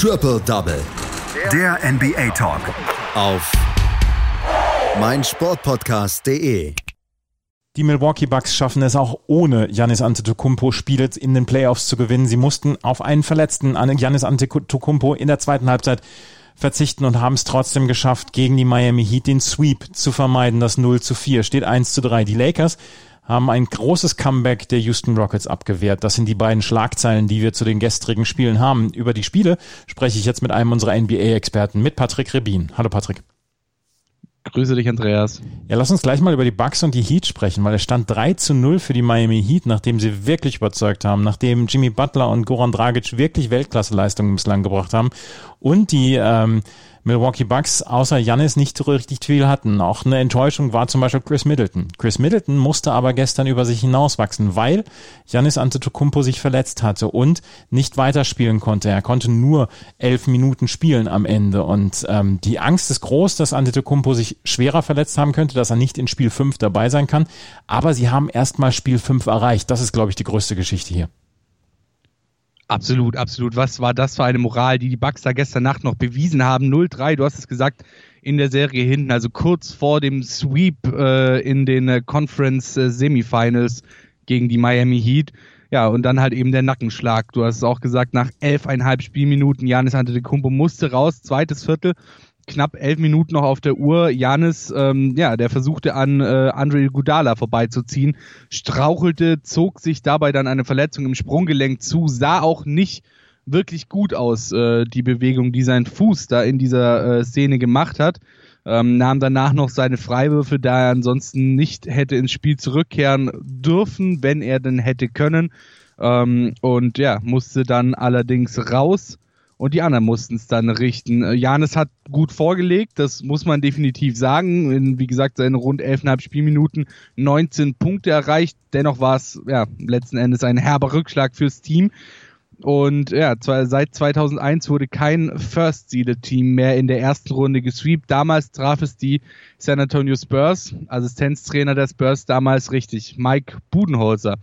Triple Double. Der NBA Talk. Auf meinsportpodcast.de. Die Milwaukee Bucks schaffen es auch ohne Giannis Antetokounmpo Spiele in den Playoffs zu gewinnen. Sie mussten auf einen Verletzten an Giannis Antetokounmpo in der zweiten Halbzeit verzichten und haben es trotzdem geschafft, gegen die Miami Heat den Sweep zu vermeiden. Das 0 zu 4 steht 1 zu 3. Die Lakers haben ein großes Comeback der Houston Rockets abgewehrt. Das sind die beiden Schlagzeilen, die wir zu den gestrigen Spielen haben. Über die Spiele spreche ich jetzt mit einem unserer NBA-Experten, mit Patrick Rebin. Hallo Patrick. Grüße dich, Andreas. Ja, lass uns gleich mal über die Bucks und die Heat sprechen, weil es stand 3 zu 0 für die Miami Heat, nachdem sie wirklich überzeugt haben, nachdem Jimmy Butler und Goran Dragic wirklich Weltklasseleistungen bislang gebracht haben und die ähm, Milwaukee Bucks außer Janis nicht so richtig viel hatten. Auch eine Enttäuschung war zum Beispiel Chris Middleton. Chris Middleton musste aber gestern über sich hinauswachsen, weil Janis Antetokounmpo sich verletzt hatte und nicht weiterspielen konnte. Er konnte nur elf Minuten spielen am Ende und ähm, die Angst ist groß, dass Antetokounmpo sich schwerer verletzt haben könnte, dass er nicht in Spiel 5 dabei sein kann. Aber sie haben erstmal Spiel 5 erreicht. Das ist, glaube ich, die größte Geschichte hier. Absolut, absolut. Was war das für eine Moral, die die Bucks da gestern Nacht noch bewiesen haben? 0-3, du hast es gesagt, in der Serie hinten, also kurz vor dem Sweep äh, in den äh, Conference äh, Semifinals gegen die Miami Heat. Ja, und dann halt eben der Nackenschlag. Du hast es auch gesagt, nach elfeinhalb Spielminuten, Janis Antetokounmpo musste raus, zweites Viertel knapp elf Minuten noch auf der Uhr. Janis, ähm, ja, der versuchte an äh, Andre Gudala vorbeizuziehen, strauchelte, zog sich dabei dann eine Verletzung im Sprunggelenk zu, sah auch nicht wirklich gut aus, äh, die Bewegung, die sein Fuß da in dieser äh, Szene gemacht hat. Ähm, nahm danach noch seine Freiwürfe, da er ansonsten nicht hätte ins Spiel zurückkehren dürfen, wenn er denn hätte können. Ähm, und ja, musste dann allerdings raus und die anderen mussten es dann richten. Äh, Janis hat gut vorgelegt, das muss man definitiv sagen. In, wie gesagt, seine rund 11,5 Spielminuten 19 Punkte erreicht. Dennoch war es ja, letzten Endes ein herber Rückschlag fürs Team. Und ja, seit 2001 wurde kein First-Seeded-Team mehr in der ersten Runde gesweept. Damals traf es die San Antonio Spurs, Assistenztrainer der Spurs damals richtig, Mike Budenholzer.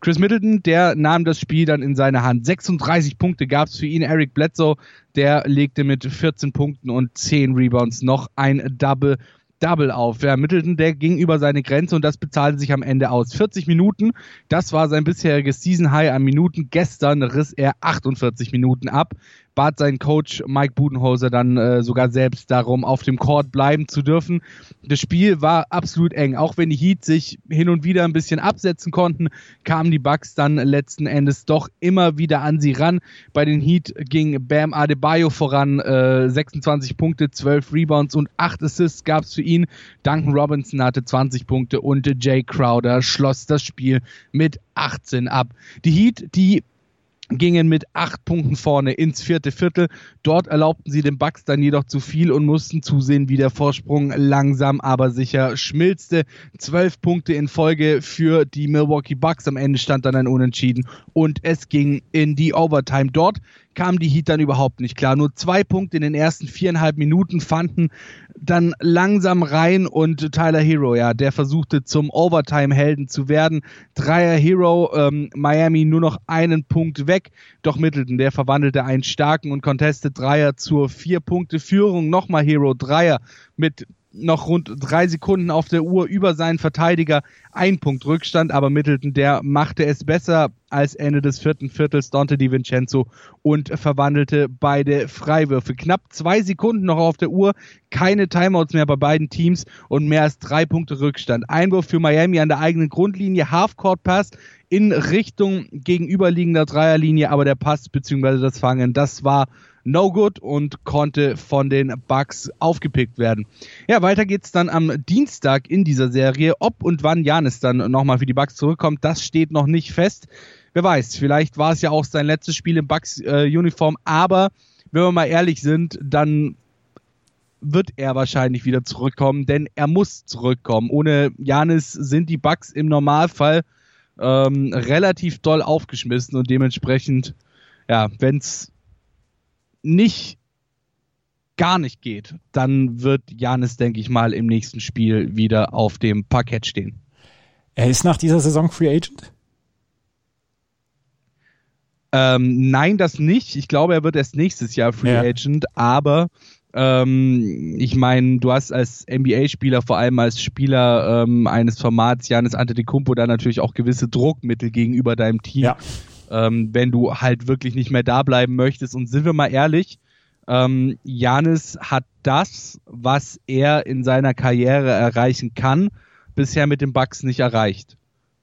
Chris Middleton, der nahm das Spiel dann in seine Hand. 36 Punkte gab es für ihn. Eric Bledsoe, der legte mit 14 Punkten und 10 Rebounds noch ein Double Double auf. Ja, Middleton, der ging über seine Grenze und das bezahlte sich am Ende aus. 40 Minuten, das war sein bisheriges Season High an Minuten. Gestern riss er 48 Minuten ab bat sein Coach Mike Budenholzer dann äh, sogar selbst darum, auf dem Court bleiben zu dürfen. Das Spiel war absolut eng. Auch wenn die Heat sich hin und wieder ein bisschen absetzen konnten, kamen die Bucks dann letzten Endes doch immer wieder an sie ran. Bei den Heat ging Bam Adebayo voran, äh, 26 Punkte, 12 Rebounds und 8 Assists gab es für ihn. Duncan Robinson hatte 20 Punkte und Jay Crowder schloss das Spiel mit 18 ab. Die Heat, die gingen mit acht Punkten vorne ins vierte Viertel. Dort erlaubten sie den Bucks dann jedoch zu viel und mussten zusehen, wie der Vorsprung langsam aber sicher schmilzte. Zwölf Punkte in Folge für die Milwaukee Bucks. Am Ende stand dann ein Unentschieden und es ging in die Overtime. Dort kamen die Heat dann überhaupt nicht klar. Nur zwei Punkte in den ersten viereinhalb Minuten fanden dann langsam rein und Tyler Hero, ja, der versuchte zum Overtime-Helden zu werden. Dreier Hero, ähm, Miami nur noch einen Punkt weg. Doch Middleton, der verwandelte einen starken und contested Dreier zur Vier-Punkte-Führung. Nochmal Hero, Dreier mit noch rund drei Sekunden auf der Uhr über seinen Verteidiger. Ein Punkt Rückstand, aber Middleton, der machte es besser als Ende des vierten Viertels Dante DiVincenzo und verwandelte beide Freiwürfe. Knapp zwei Sekunden noch auf der Uhr, keine Timeouts mehr bei beiden Teams und mehr als drei Punkte Rückstand. Einwurf für Miami an der eigenen Grundlinie, Half-Court Pass in Richtung gegenüberliegender Dreierlinie, aber der Pass bzw. das Fangen, das war no good und konnte von den Bucks aufgepickt werden. Ja, weiter geht's dann am Dienstag in dieser Serie. Ob und wann Janis dann nochmal für die Bucks zurückkommt, das steht noch nicht fest. Wer weiß, vielleicht war es ja auch sein letztes Spiel im Bucks-Uniform, äh, aber wenn wir mal ehrlich sind, dann wird er wahrscheinlich wieder zurückkommen, denn er muss zurückkommen. Ohne Janis sind die Bucks im Normalfall ähm, relativ doll aufgeschmissen und dementsprechend, ja, wenn es nicht gar nicht geht, dann wird Janis, denke ich mal, im nächsten Spiel wieder auf dem Parkett stehen. Er ist nach dieser Saison Free Agent? Ähm, nein, das nicht. Ich glaube, er wird erst nächstes Jahr Free ja. Agent, aber ähm, ich meine, du hast als NBA-Spieler, vor allem als Spieler ähm, eines Formats Janis Antetokounmpo da natürlich auch gewisse Druckmittel gegenüber deinem Team, ja. ähm, wenn du halt wirklich nicht mehr da bleiben möchtest. Und sind wir mal ehrlich, ähm, Janis hat das, was er in seiner Karriere erreichen kann, bisher mit den Bucks nicht erreicht.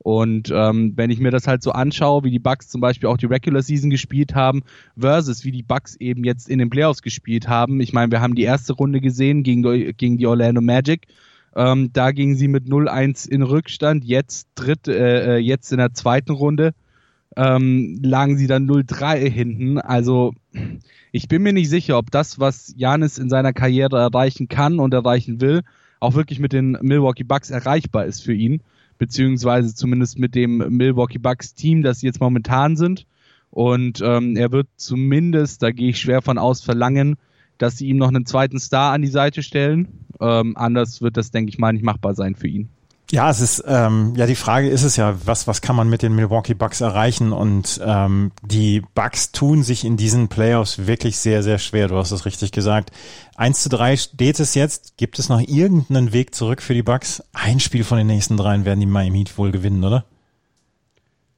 Und ähm, wenn ich mir das halt so anschaue, wie die Bucks zum Beispiel auch die Regular Season gespielt haben, versus wie die Bucks eben jetzt in den Playoffs gespielt haben. Ich meine, wir haben die erste Runde gesehen gegen, gegen die Orlando Magic. Ähm, da gingen sie mit 0-1 in Rückstand. Jetzt dritt, äh, äh, jetzt in der zweiten Runde ähm, lagen sie dann 0-3 hinten. Also ich bin mir nicht sicher, ob das, was Janis in seiner Karriere erreichen kann und erreichen will, auch wirklich mit den Milwaukee Bucks erreichbar ist für ihn beziehungsweise zumindest mit dem Milwaukee Bucks Team, das sie jetzt momentan sind. Und ähm, er wird zumindest, da gehe ich schwer von aus, verlangen, dass sie ihm noch einen zweiten Star an die Seite stellen. Ähm, anders wird das, denke ich mal, nicht machbar sein für ihn. Ja, es ist, ähm, ja, die Frage ist es ja, was, was kann man mit den Milwaukee Bucks erreichen? Und ähm, die Bucks tun sich in diesen Playoffs wirklich sehr, sehr schwer. Du hast es richtig gesagt. 1 zu 3 steht es jetzt. Gibt es noch irgendeinen Weg zurück für die Bucks? Ein Spiel von den nächsten dreien werden die Miami Heat wohl gewinnen, oder?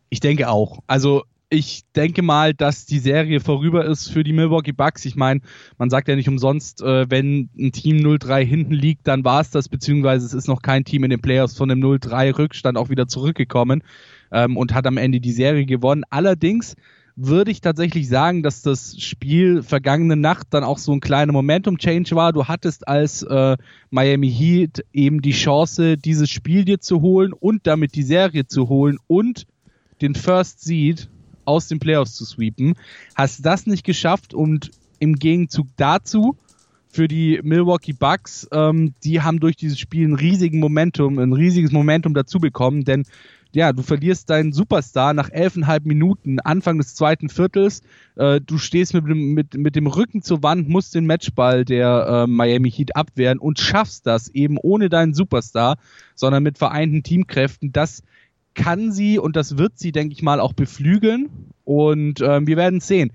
Ich denke auch. Also ich denke mal, dass die Serie vorüber ist für die Milwaukee Bucks. Ich meine, man sagt ja nicht umsonst, äh, wenn ein Team 0-3 hinten liegt, dann war es das, beziehungsweise es ist noch kein Team in den Playoffs von dem 0-3-Rückstand auch wieder zurückgekommen ähm, und hat am Ende die Serie gewonnen. Allerdings würde ich tatsächlich sagen, dass das Spiel vergangene Nacht dann auch so ein kleiner Momentum-Change war. Du hattest als äh, Miami Heat eben die Chance, dieses Spiel dir zu holen und damit die Serie zu holen und den First Seed aus den Playoffs zu sweepen. Hast das nicht geschafft und im Gegenzug dazu für die Milwaukee Bucks, ähm, die haben durch dieses Spiel ein riesigen Momentum, ein riesiges Momentum dazu bekommen, denn ja, du verlierst deinen Superstar nach elfeinhalb Minuten, Anfang des zweiten Viertels. Äh, du stehst mit dem, mit, mit dem Rücken zur Wand, musst den Matchball der äh, Miami Heat abwehren und schaffst das eben ohne deinen Superstar, sondern mit vereinten Teamkräften. Das kann sie und das wird sie, denke ich mal, auch beflügeln. Und ähm, wir werden sehen.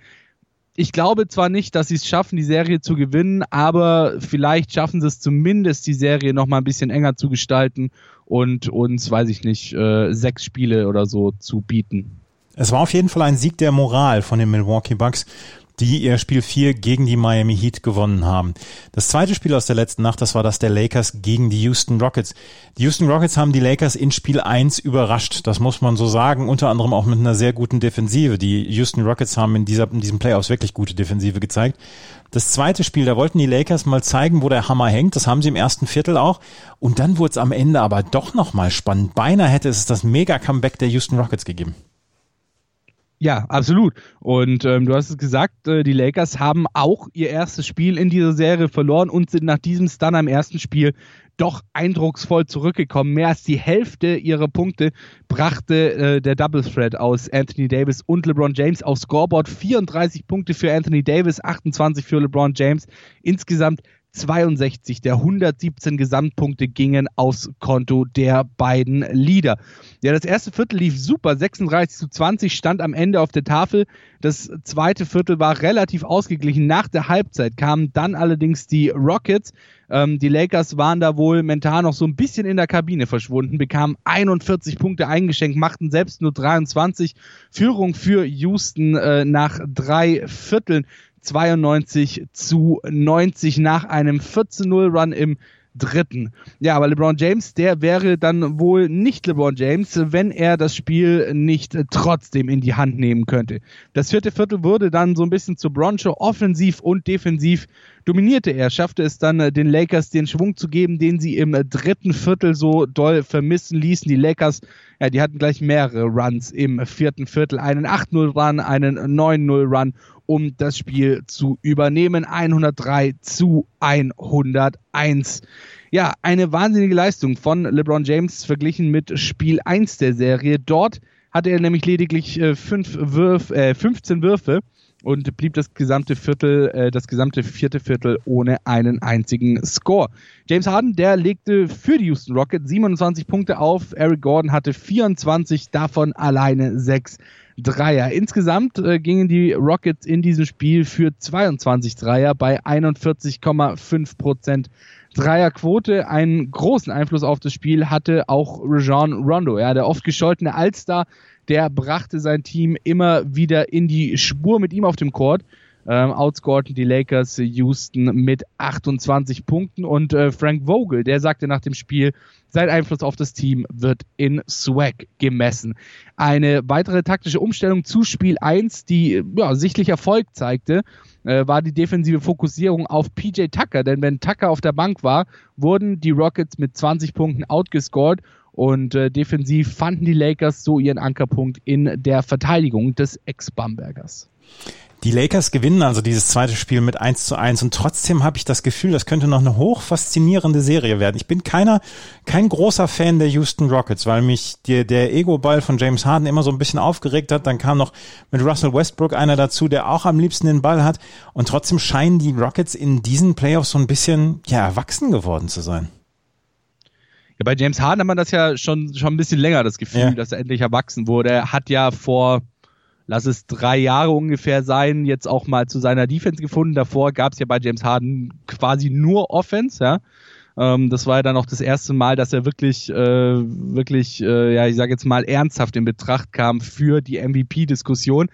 Ich glaube zwar nicht, dass sie es schaffen, die Serie zu gewinnen, aber vielleicht schaffen sie es zumindest, die Serie noch mal ein bisschen enger zu gestalten und uns, weiß ich nicht, äh, sechs Spiele oder so zu bieten. Es war auf jeden Fall ein Sieg der Moral von den Milwaukee Bucks die ihr Spiel 4 gegen die Miami Heat gewonnen haben. Das zweite Spiel aus der letzten Nacht, das war das der Lakers gegen die Houston Rockets. Die Houston Rockets haben die Lakers in Spiel 1 überrascht, das muss man so sagen, unter anderem auch mit einer sehr guten Defensive. Die Houston Rockets haben in, dieser, in diesem Playoffs wirklich gute Defensive gezeigt. Das zweite Spiel, da wollten die Lakers mal zeigen, wo der Hammer hängt. Das haben sie im ersten Viertel auch. Und dann wurde es am Ende aber doch nochmal spannend. Beinahe hätte es das Mega-Comeback der Houston Rockets gegeben. Ja, absolut. Und ähm, du hast es gesagt, äh, die Lakers haben auch ihr erstes Spiel in dieser Serie verloren und sind nach diesem Stun am ersten Spiel doch eindrucksvoll zurückgekommen. Mehr als die Hälfte ihrer Punkte brachte äh, der Double Threat aus Anthony Davis und LeBron James aufs Scoreboard. 34 Punkte für Anthony Davis, 28 für LeBron James. Insgesamt 62 der 117 Gesamtpunkte gingen aufs Konto der beiden Leader. Ja, das erste Viertel lief super, 36 zu 20 stand am Ende auf der Tafel. Das zweite Viertel war relativ ausgeglichen. Nach der Halbzeit kamen dann allerdings die Rockets. Ähm, die Lakers waren da wohl mental noch so ein bisschen in der Kabine verschwunden, bekamen 41 Punkte eingeschenkt, machten selbst nur 23. Führung für Houston äh, nach drei Vierteln. 92 zu 90 nach einem 14-0-Run im dritten. Ja, aber LeBron James, der wäre dann wohl nicht LeBron James, wenn er das Spiel nicht trotzdem in die Hand nehmen könnte. Das vierte Viertel wurde dann so ein bisschen zu Broncho, offensiv und defensiv dominierte er, schaffte es dann den Lakers den Schwung zu geben, den sie im dritten Viertel so doll vermissen ließen. Die Lakers, ja, die hatten gleich mehrere Runs im vierten Viertel, einen 8-0-Run, einen 9-0-Run um das Spiel zu übernehmen. 103 zu 101. Ja, eine wahnsinnige Leistung von LeBron James verglichen mit Spiel 1 der Serie. Dort hatte er nämlich lediglich äh, fünf Würf, äh, 15 Würfe und blieb das gesamte Viertel, äh, das gesamte vierte Viertel ohne einen einzigen Score. James Harden, der legte für die Houston Rockets 27 Punkte auf. Eric Gordon hatte 24, davon alleine sechs Dreier. Insgesamt äh, gingen die Rockets in diesem Spiel für 22 Dreier bei 41,5 Prozent Dreierquote. Einen großen Einfluss auf das Spiel hatte auch Rajon Rondo, ja, der oft gescholtene Allstar, der brachte sein Team immer wieder in die Spur mit ihm auf dem Court. Ähm, outscorten die Lakers Houston mit 28 Punkten und äh, Frank Vogel, der sagte nach dem Spiel, sein Einfluss auf das Team wird in Swag gemessen. Eine weitere taktische Umstellung zu Spiel 1, die ja, sichtlich Erfolg zeigte, äh, war die defensive Fokussierung auf PJ Tucker, denn wenn Tucker auf der Bank war, wurden die Rockets mit 20 Punkten outgescored und äh, defensiv fanden die Lakers so ihren Ankerpunkt in der Verteidigung des Ex-Bambergers. Die Lakers gewinnen also dieses zweite Spiel mit 1 zu 1 und trotzdem habe ich das Gefühl, das könnte noch eine hoch faszinierende Serie werden. Ich bin keiner, kein großer Fan der Houston Rockets, weil mich der, der Ego-Ball von James Harden immer so ein bisschen aufgeregt hat. Dann kam noch mit Russell Westbrook einer dazu, der auch am liebsten den Ball hat und trotzdem scheinen die Rockets in diesen Playoffs so ein bisschen, ja, erwachsen geworden zu sein. Ja, bei James Harden hat man das ja schon, schon ein bisschen länger, das Gefühl, ja. dass er endlich erwachsen wurde. Er hat ja vor lass es drei Jahre ungefähr sein, jetzt auch mal zu seiner Defense gefunden. Davor gab es ja bei James Harden quasi nur Offense, ja. Ähm, das war ja dann auch das erste Mal, dass er wirklich, äh, wirklich, äh, ja, ich sage jetzt mal ernsthaft in Betracht kam für die MVP-Diskussion.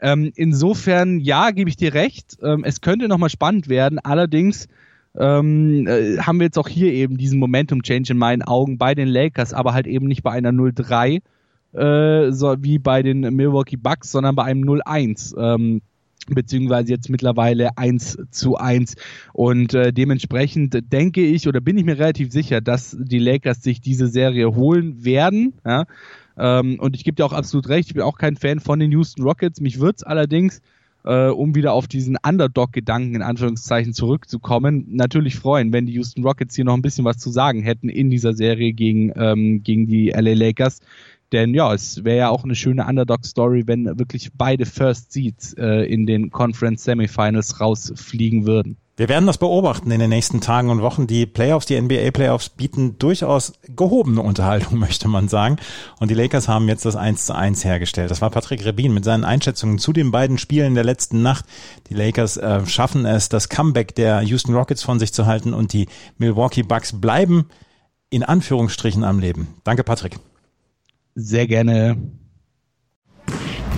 Ähm, insofern, ja, gebe ich dir recht. Ähm, es könnte nochmal spannend werden. Allerdings ähm, äh, haben wir jetzt auch hier eben diesen Momentum-Change in meinen Augen bei den Lakers, aber halt eben nicht bei einer 0-3, äh, so wie bei den Milwaukee Bucks, sondern bei einem 0-1. Ähm, beziehungsweise jetzt mittlerweile 1 zu 1. Und äh, dementsprechend denke ich oder bin ich mir relativ sicher, dass die Lakers sich diese Serie holen werden. Ja? Ähm, und ich gebe dir auch absolut recht, ich bin auch kein Fan von den Houston Rockets. Mich würde es allerdings, äh, um wieder auf diesen Underdog-Gedanken in Anführungszeichen zurückzukommen, natürlich freuen, wenn die Houston Rockets hier noch ein bisschen was zu sagen hätten in dieser Serie gegen, ähm, gegen die LA Lakers. Denn ja, es wäre ja auch eine schöne Underdog-Story, wenn wirklich beide First Seeds äh, in den Conference Semifinals rausfliegen würden. Wir werden das beobachten in den nächsten Tagen und Wochen. Die Playoffs, die NBA-Playoffs bieten durchaus gehobene Unterhaltung, möchte man sagen. Und die Lakers haben jetzt das 1 zu 1 hergestellt. Das war Patrick Rebin mit seinen Einschätzungen zu den beiden Spielen der letzten Nacht. Die Lakers äh, schaffen es, das Comeback der Houston Rockets von sich zu halten und die Milwaukee Bucks bleiben in Anführungsstrichen am Leben. Danke, Patrick. Sehr gerne.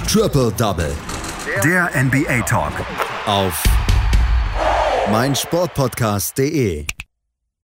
Triple Double. Der NBA Talk. Auf meinsportpodcast.de.